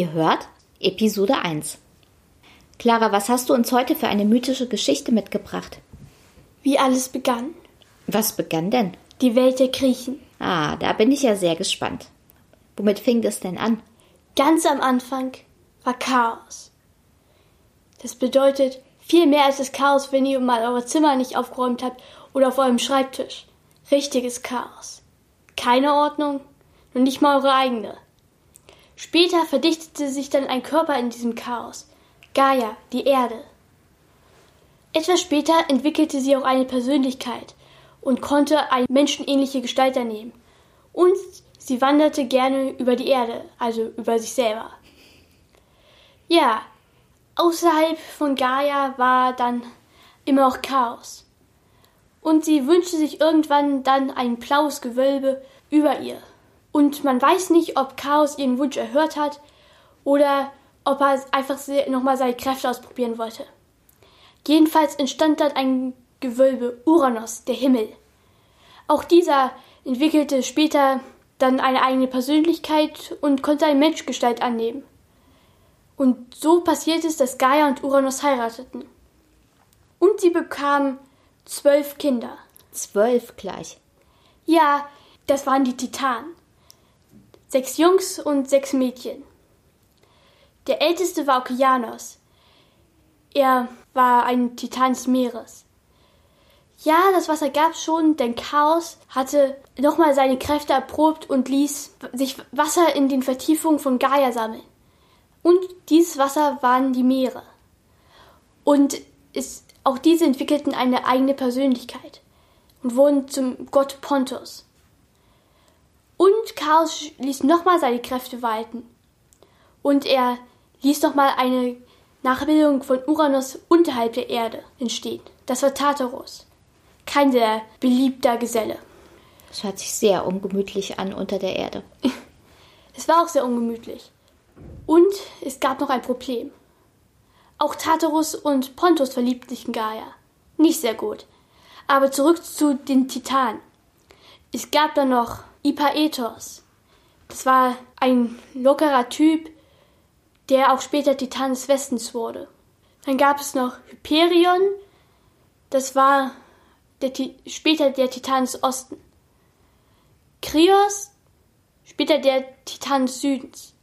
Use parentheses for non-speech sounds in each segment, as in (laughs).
Ihr hört Episode 1. Clara, was hast du uns heute für eine mythische Geschichte mitgebracht? Wie alles begann. Was begann denn? Die Welt der Griechen. Ah, da bin ich ja sehr gespannt. Womit fing es denn an? Ganz am Anfang war Chaos. Das bedeutet viel mehr als das Chaos, wenn ihr mal euer Zimmer nicht aufgeräumt habt oder auf eurem Schreibtisch. Richtiges Chaos. Keine Ordnung und nicht mal eure eigene. Später verdichtete sich dann ein Körper in diesem Chaos. Gaia, die Erde. Etwas später entwickelte sie auch eine Persönlichkeit und konnte eine menschenähnliche Gestalt annehmen. Und sie wanderte gerne über die Erde, also über sich selber. Ja, außerhalb von Gaia war dann immer noch Chaos. Und sie wünschte sich irgendwann dann ein blaues Gewölbe über ihr. Und man weiß nicht, ob Chaos ihren Wunsch erhört hat oder ob er einfach nochmal seine Kräfte ausprobieren wollte. Jedenfalls entstand dann ein Gewölbe, Uranus, der Himmel. Auch dieser entwickelte später dann eine eigene Persönlichkeit und konnte eine Menschgestalt annehmen. Und so passiert es, dass Gaia und Uranus heirateten. Und sie bekamen zwölf Kinder. Zwölf gleich. Ja, das waren die Titanen. Sechs Jungs und sechs Mädchen. Der älteste war Okeanos. Er war ein Titan des Meeres. Ja, das Wasser gab schon, denn Chaos hatte nochmal seine Kräfte erprobt und ließ sich Wasser in den Vertiefungen von Gaia sammeln. Und dieses Wasser waren die Meere. Und es, auch diese entwickelten eine eigene Persönlichkeit und wurden zum Gott Pontus. Chaos ließ nochmal seine Kräfte walten. Und er ließ nochmal eine Nachbildung von Uranus unterhalb der Erde entstehen. Das war Tartarus. Kein sehr beliebter Geselle. Das hört sich sehr ungemütlich an unter der Erde. (laughs) Es war auch sehr ungemütlich. Und es gab noch ein Problem. Auch Tartarus und Pontus verliebten sich in Gaia. Nicht sehr gut. Aber zurück zu den Titanen. Es gab dann noch Ipaetos. Das war ein lockerer Typ, der auch später Titan des Westens wurde. Dann gab es noch Hyperion, das war der, später der Titan des Osten. Krios, später der Titan des Südens.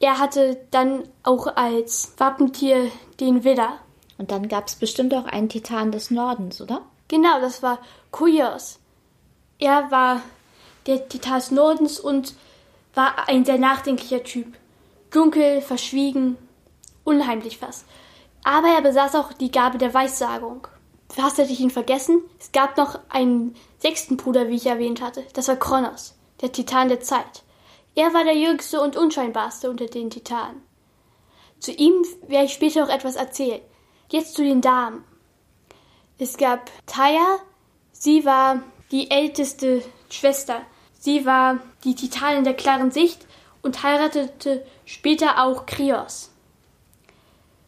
Er hatte dann auch als Wappentier den Widder. Und dann gab es bestimmt auch einen Titan des Nordens, oder? Genau, das war Kuios. Er war der Titan Nordens und war ein sehr nachdenklicher Typ. Dunkel, verschwiegen, unheimlich fast. Aber er besaß auch die Gabe der Weissagung. Fast hätte ich ihn vergessen. Es gab noch einen sechsten Bruder, wie ich erwähnt hatte. Das war Kronos, der Titan der Zeit. Er war der jüngste und unscheinbarste unter den Titanen. Zu ihm werde ich später noch etwas erzählen. Jetzt zu den Damen. Es gab Taya, sie war die älteste Schwester. Sie war die Titanin der klaren Sicht und heiratete später auch Krios.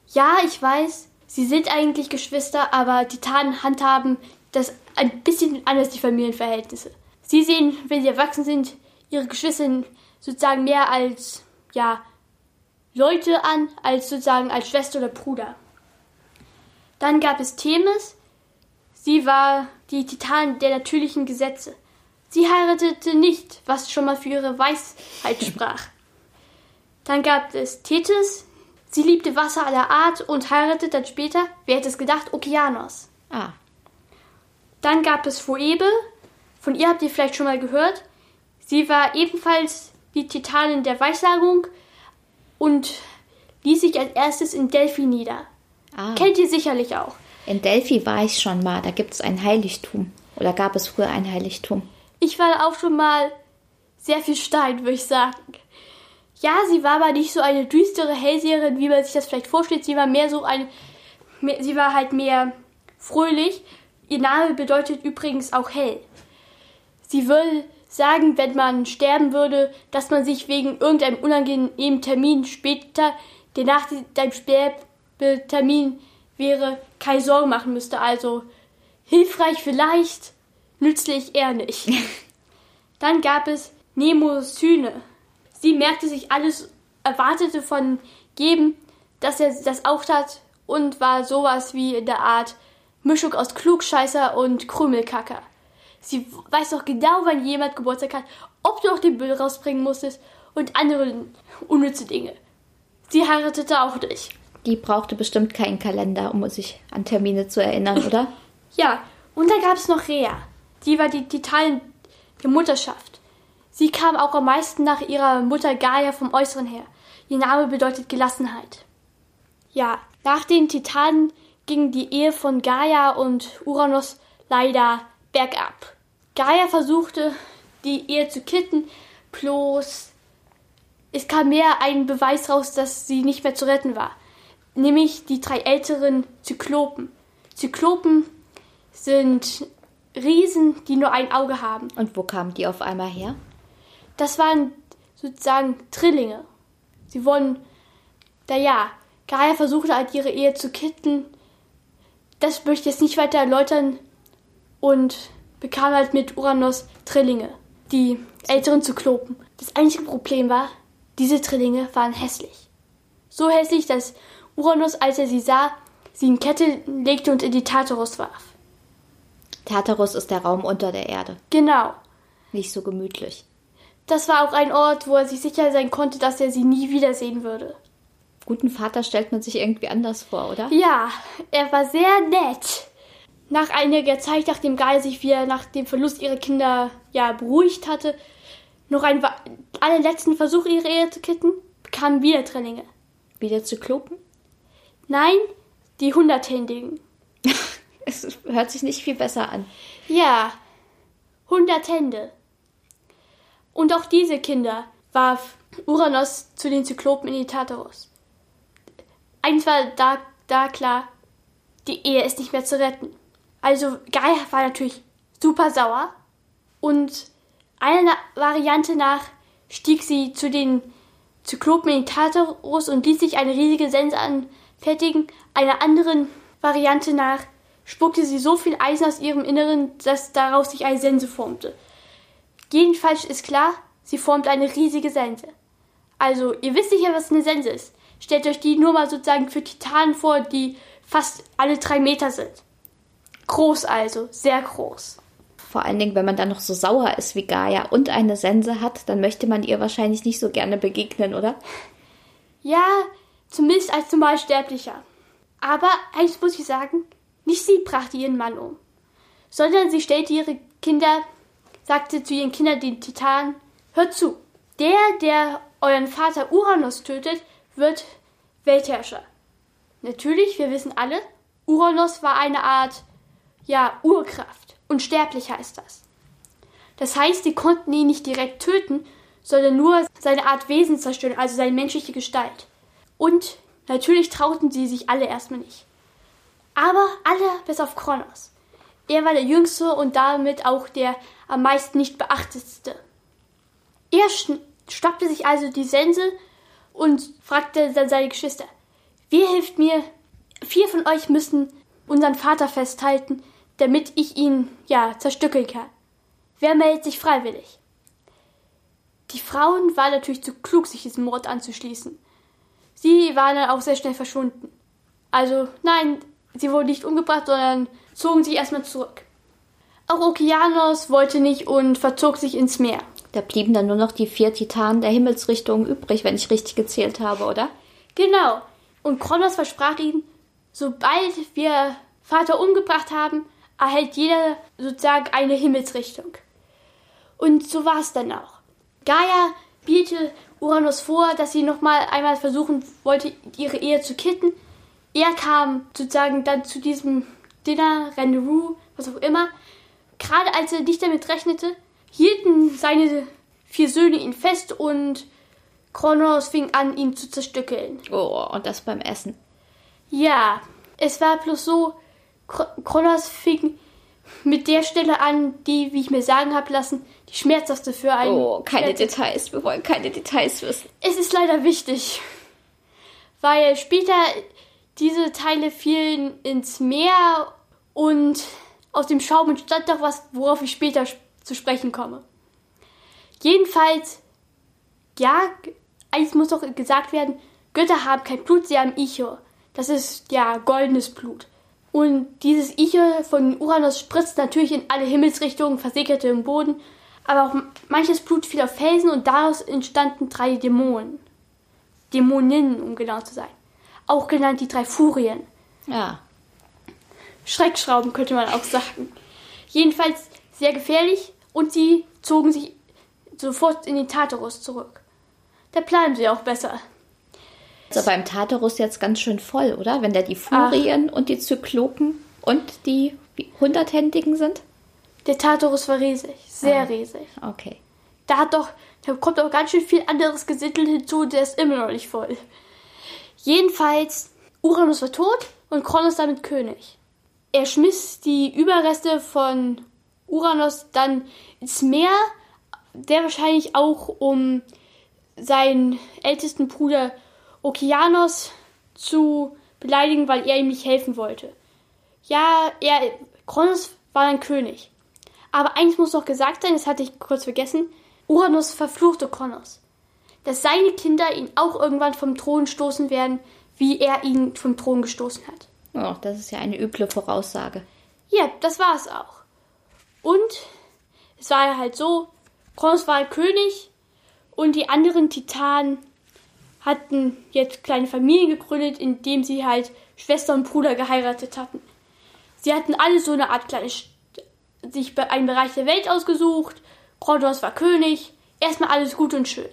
Ja, ich weiß, sie sind eigentlich Geschwister, aber Titanen handhaben das ein bisschen anders, die Familienverhältnisse. Sie sehen, wenn sie erwachsen sind, ihre Geschwister sozusagen mehr als, ja, Leute an, als sozusagen als Schwester oder Bruder. Dann gab es Themis. Sie war die Titan der natürlichen Gesetze. Sie heiratete nicht, was schon mal für ihre Weisheit sprach. Dann gab es Tethys. Sie liebte Wasser aller Art und heiratete dann später, wer hätte es gedacht, Okeanos. Ah. Dann gab es Phoebe. Von ihr habt ihr vielleicht schon mal gehört. Sie war ebenfalls die Titanin der Weissagung und ließ sich als erstes in Delphi nieder. Ah. Kennt ihr sicherlich auch. In Delphi war ich schon mal. Da gibt es ein Heiligtum. Oder gab es früher ein Heiligtum? Ich war auch schon mal sehr viel Stein, würde ich sagen. Ja, sie war aber nicht so eine düstere Hellseherin, wie man sich das vielleicht vorstellt. Sie war mehr so eine, mehr, sie war halt mehr fröhlich. Ihr Name bedeutet übrigens auch hell. Sie will sagen, wenn man sterben würde, dass man sich wegen irgendeinem unangenehmen Termin später, der nach deinem Sterbetermin wäre, keine Sorgen machen müsste. Also hilfreich vielleicht, nützlich eher nicht. Dann gab es Nemosyne. Sie merkte sich alles, erwartete von Geben, dass er das auch tat und war sowas wie in der Art Mischung aus Klugscheißer und Krümelkacker. Sie weiß doch genau, wann jemand Geburtstag hat, ob du auch den Müll rausbringen musstest und andere unnütze Dinge. Sie heiratete auch nicht. Die brauchte bestimmt keinen Kalender, um sich an Termine zu erinnern, oder? Ja, und dann gab es noch Rea. Die war die Titan der Mutterschaft. Sie kam auch am meisten nach ihrer Mutter Gaia vom Äußeren her. Ihr Name bedeutet Gelassenheit. Ja, nach den Titanen ging die Ehe von Gaia und Uranus leider bergab. Gaia versuchte, die Ehe zu kitten, bloß es kam mehr ein Beweis raus, dass sie nicht mehr zu retten war. Nämlich die drei älteren Zyklopen. Zyklopen sind Riesen, die nur ein Auge haben. Und wo kamen die auf einmal her? Das waren sozusagen Trillinge. Sie wurden, naja, Gaia versuchte halt ihre Ehe zu kitten. Das möchte ich jetzt nicht weiter erläutern. Und bekam halt mit Uranus Trillinge, die älteren Zyklopen. Das einzige Problem war, diese Trillinge waren hässlich. So hässlich, dass Uranus, als er sie sah, sie in Kette legte und in die Tartarus warf. Tartarus ist der Raum unter der Erde. Genau. Nicht so gemütlich. Das war auch ein Ort, wo er sich sicher sein konnte, dass er sie nie wiedersehen würde. Guten Vater stellt man sich irgendwie anders vor, oder? Ja, er war sehr nett. Nach einiger Zeit, nachdem Gaia sich wieder nach dem Verlust ihrer Kinder ja beruhigt hatte, noch einen allerletzten Versuch, ihre Ehe zu kitten, bekamen wieder Trillinge. Wieder Zyklopen? Nein, die Hunderthändigen. (laughs) es hört sich nicht viel besser an. Ja, hundert Hände. Und auch diese Kinder warf Uranus zu den Zyklopen in die Tartarus. Eins war da, da klar, die Ehe ist nicht mehr zu retten. Also Gaia war natürlich super sauer und einer Variante nach stieg sie zu den Zyklopen in die Tartarus und ließ sich eine riesige Sense anfertigen. Einer anderen Variante nach spuckte sie so viel Eisen aus ihrem Inneren, dass daraus sich eine Sense formte. Jedenfalls ist klar, sie formt eine riesige Sense. Also, ihr wisst sicher, was eine Sense ist. Stellt euch die nur mal sozusagen für Titanen vor, die fast alle drei Meter sind. Groß also, sehr groß. Vor allen Dingen, wenn man dann noch so sauer ist wie Gaia und eine Sense hat, dann möchte man ihr wahrscheinlich nicht so gerne begegnen, oder? Ja, zumindest als Normalsterblicher. Aber eins muss ich sagen, nicht sie brachte ihren Mann um, sondern sie stellte ihre Kinder sagte zu ihren Kindern, den Titanen, hört zu, der, der euren Vater Uranus tötet, wird Weltherrscher. Natürlich, wir wissen alle, Uranus war eine Art, ja, Urkraft. Unsterblich heißt das. Das heißt, sie konnten ihn nicht direkt töten, sondern nur seine Art Wesen zerstören, also seine menschliche Gestalt. Und natürlich trauten sie sich alle erstmal nicht. Aber alle bis auf Kronos. Er war der jüngste und damit auch der am meisten nicht beachtetste. Er schnappte sich also die Sense und fragte dann seine Geschwister, wer hilft mir? Vier von euch müssen unseren Vater festhalten, damit ich ihn, ja, zerstückeln kann. Wer meldet sich freiwillig? Die Frauen waren natürlich zu klug, sich diesem Mord anzuschließen. Sie waren dann auch sehr schnell verschwunden. Also, nein, sie wurden nicht umgebracht, sondern zogen sich erstmal zurück. Auch Okeanos wollte nicht und verzog sich ins Meer. Da blieben dann nur noch die vier Titanen der Himmelsrichtung übrig, wenn ich richtig gezählt habe, oder? Genau. Und Kronos versprach ihnen, sobald wir Vater umgebracht haben, erhält jeder sozusagen eine Himmelsrichtung. Und so war es dann auch. Gaia bietet Uranus vor, dass sie nochmal einmal versuchen wollte, ihre Ehe zu kitten. Er kam sozusagen dann zu diesem Dinner, Rendezvous, was auch immer. Gerade als er nicht damit rechnete, hielten seine vier Söhne ihn fest und Kronos fing an, ihn zu zerstückeln. Oh, und das beim Essen. Ja, es war bloß so, Kronos fing mit der Stelle an, die, wie ich mir sagen habe lassen, die schmerzhafte für einen. Oh, keine Details. Wir wollen keine Details wissen. Es ist leider wichtig, weil später diese Teile fielen ins Meer und aus dem Schaum entstand doch was, worauf ich später zu sprechen komme. Jedenfalls, ja, eigentlich muss doch gesagt werden, Götter haben kein Blut, sie haben Ichor. Das ist ja goldenes Blut. Und dieses Ichor von Uranus spritzt natürlich in alle Himmelsrichtungen, versickerte im Boden. Aber auch manches Blut fiel auf Felsen und daraus entstanden drei Dämonen. Dämoninnen, um genau zu sein. Auch genannt die drei Furien. Ja. Schreckschrauben könnte man auch sagen. Jedenfalls sehr gefährlich und sie zogen sich sofort in den Tartarus zurück. Da bleiben sie auch besser. Also beim Tartarus jetzt ganz schön voll, oder? Wenn da die Furien Ach. und die Zyklopen und die Hunderthändigen sind? Der Tartarus war riesig, sehr ah, riesig. Okay. Da hat doch, da kommt auch ganz schön viel anderes Gesittel hinzu, der ist immer noch nicht voll. Jedenfalls, Uranus war tot und Kronos damit König. Er schmiss die Überreste von Uranus dann ins Meer, der wahrscheinlich auch um seinen ältesten Bruder Okeanos zu beleidigen, weil er ihm nicht helfen wollte. Ja, er, Kronos war ein König. Aber eins muss noch gesagt sein, das hatte ich kurz vergessen. Uranus verfluchte Kronos. Dass seine Kinder ihn auch irgendwann vom Thron stoßen werden, wie er ihn vom Thron gestoßen hat. Oh, das ist ja eine üble Voraussage. Ja, das war es auch. Und es war ja halt so, Kronos war König und die anderen Titanen hatten jetzt kleine Familien gegründet, indem sie halt Schwester und Bruder geheiratet hatten. Sie hatten alle so eine Art kleine sich einen Bereich der Welt ausgesucht. Kronos war König. Erstmal alles gut und schön.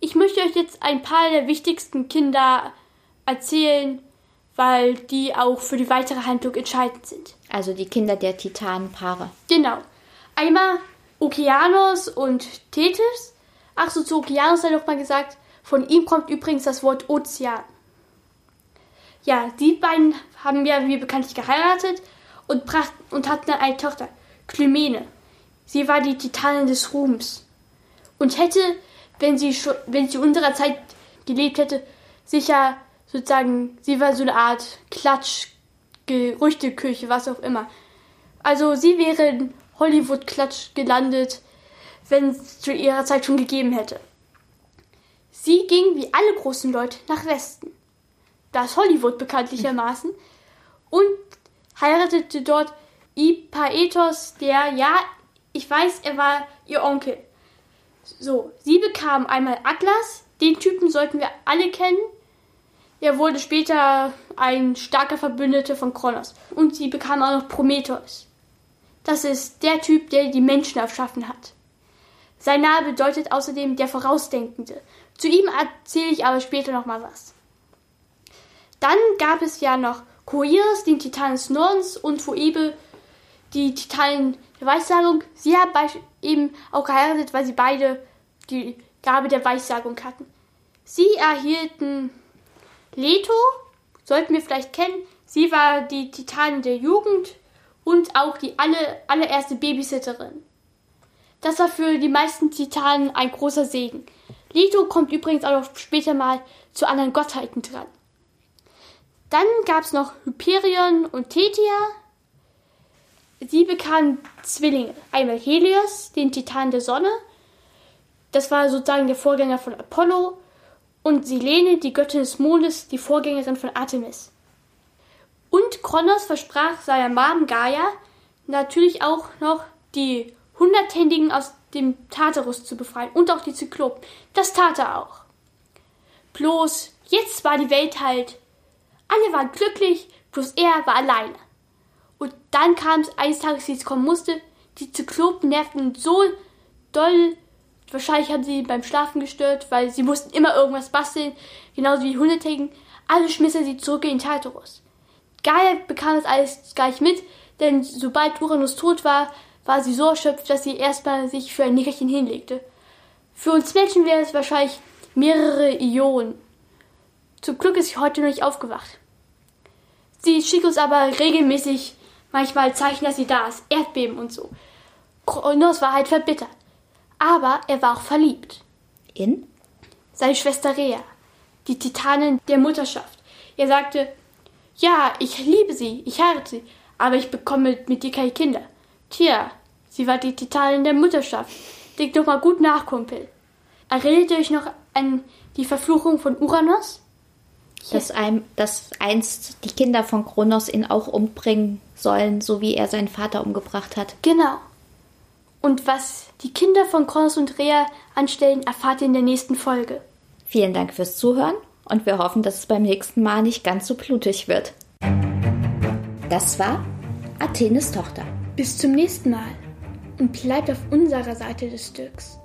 Ich möchte euch jetzt ein paar der wichtigsten Kinder erzählen, weil die auch für die weitere Handlung entscheidend sind. Also die Kinder der Titanenpaare. Genau. Einmal Okeanos und Tethys. Ach so, zu Okeanos sei doch mal gesagt, von ihm kommt übrigens das Wort Ozean. Ja, die beiden haben ja wie bekanntlich geheiratet und, bracht, und hatten eine Tochter, Klymene. Sie war die Titanin des Ruhms und hätte, wenn sie, schon, wenn sie unserer Zeit gelebt hätte, sicher sozusagen, sie war so eine Art Klatsch, Gerüchteküche, was auch immer. Also sie wäre in Hollywood-Klatsch gelandet, wenn es zu ihrer Zeit schon gegeben hätte. Sie ging wie alle großen Leute nach Westen. Das Hollywood bekanntlichermaßen. Und heiratete dort Ipaetos, der, ja, ich weiß, er war ihr Onkel. So, sie bekam einmal Atlas, den Typen sollten wir alle kennen. Er wurde später ein starker Verbündeter von Kronos. Und sie bekam auch noch Prometheus. Das ist der Typ, der die Menschen erschaffen hat. Sein Name bedeutet außerdem der Vorausdenkende. Zu ihm erzähle ich aber später noch mal was. Dann gab es ja noch Koiros, den Titan des Nordens, und Phoebe, die Titanen der Weissagung. Sie haben eben auch geheiratet, weil sie beide die Gabe der Weissagung hatten. Sie erhielten Leto, sollten wir vielleicht kennen. Sie war die Titanin der Jugend und auch die alle, allererste Babysitterin. Das war für die meisten Titanen ein großer Segen. Leto kommt übrigens auch noch später mal zu anderen Gottheiten dran. Dann gab es noch Hyperion und Thetia. Sie bekamen Zwillinge. Einmal Helios, den Titan der Sonne. Das war sozusagen der Vorgänger von Apollo. Und Silene, die Göttin des Mondes, die Vorgängerin von Artemis. Und Kronos versprach seiner Mom Gaia natürlich auch noch die Hunderthändigen aus dem Tartarus zu befreien und auch die Zyklopen. Das tat er auch. Bloß jetzt war die Welt halt. Alle waren glücklich, bloß er war alleine. Und dann kam es eines Tages, wie es kommen musste. Die Zyklopen nervten so doll. Wahrscheinlich haben sie beim Schlafen gestört, weil sie mussten immer irgendwas basteln. Genauso wie Hunderthändigen. Also schmiss er sie zurück in den Tartarus. Gaia bekam das alles gleich mit, denn sobald Uranus tot war, war sie so erschöpft, dass sie erstmal sich für ein Nickerchen hinlegte. Für uns Menschen wäre es wahrscheinlich mehrere Ionen. Zum Glück ist sie heute noch nicht aufgewacht. Sie schickt uns aber regelmäßig manchmal Zeichen, dass sie da ist. Erdbeben und so. Kronos war halt verbittert. Aber er war auch verliebt. In? Seine Schwester Rea, die Titanin der Mutterschaft. Er sagte, ja, ich liebe sie, ich heirate sie, aber ich bekomme mit ihr keine Kinder. Tja, sie war die Titanin der Mutterschaft. Denkt doch mal gut nach, Kumpel. Erinnert ihr euch noch an die Verfluchung von Uranus? Dass, einem, dass einst die Kinder von Kronos ihn auch umbringen sollen, so wie er seinen Vater umgebracht hat. Genau. Und was die Kinder von Kronos und Rea anstellen, erfahrt ihr in der nächsten Folge. Vielen Dank fürs Zuhören und wir hoffen, dass es beim nächsten Mal nicht ganz so blutig wird. Das war Athenes Tochter. Bis zum nächsten Mal und bleibt auf unserer Seite des Stücks.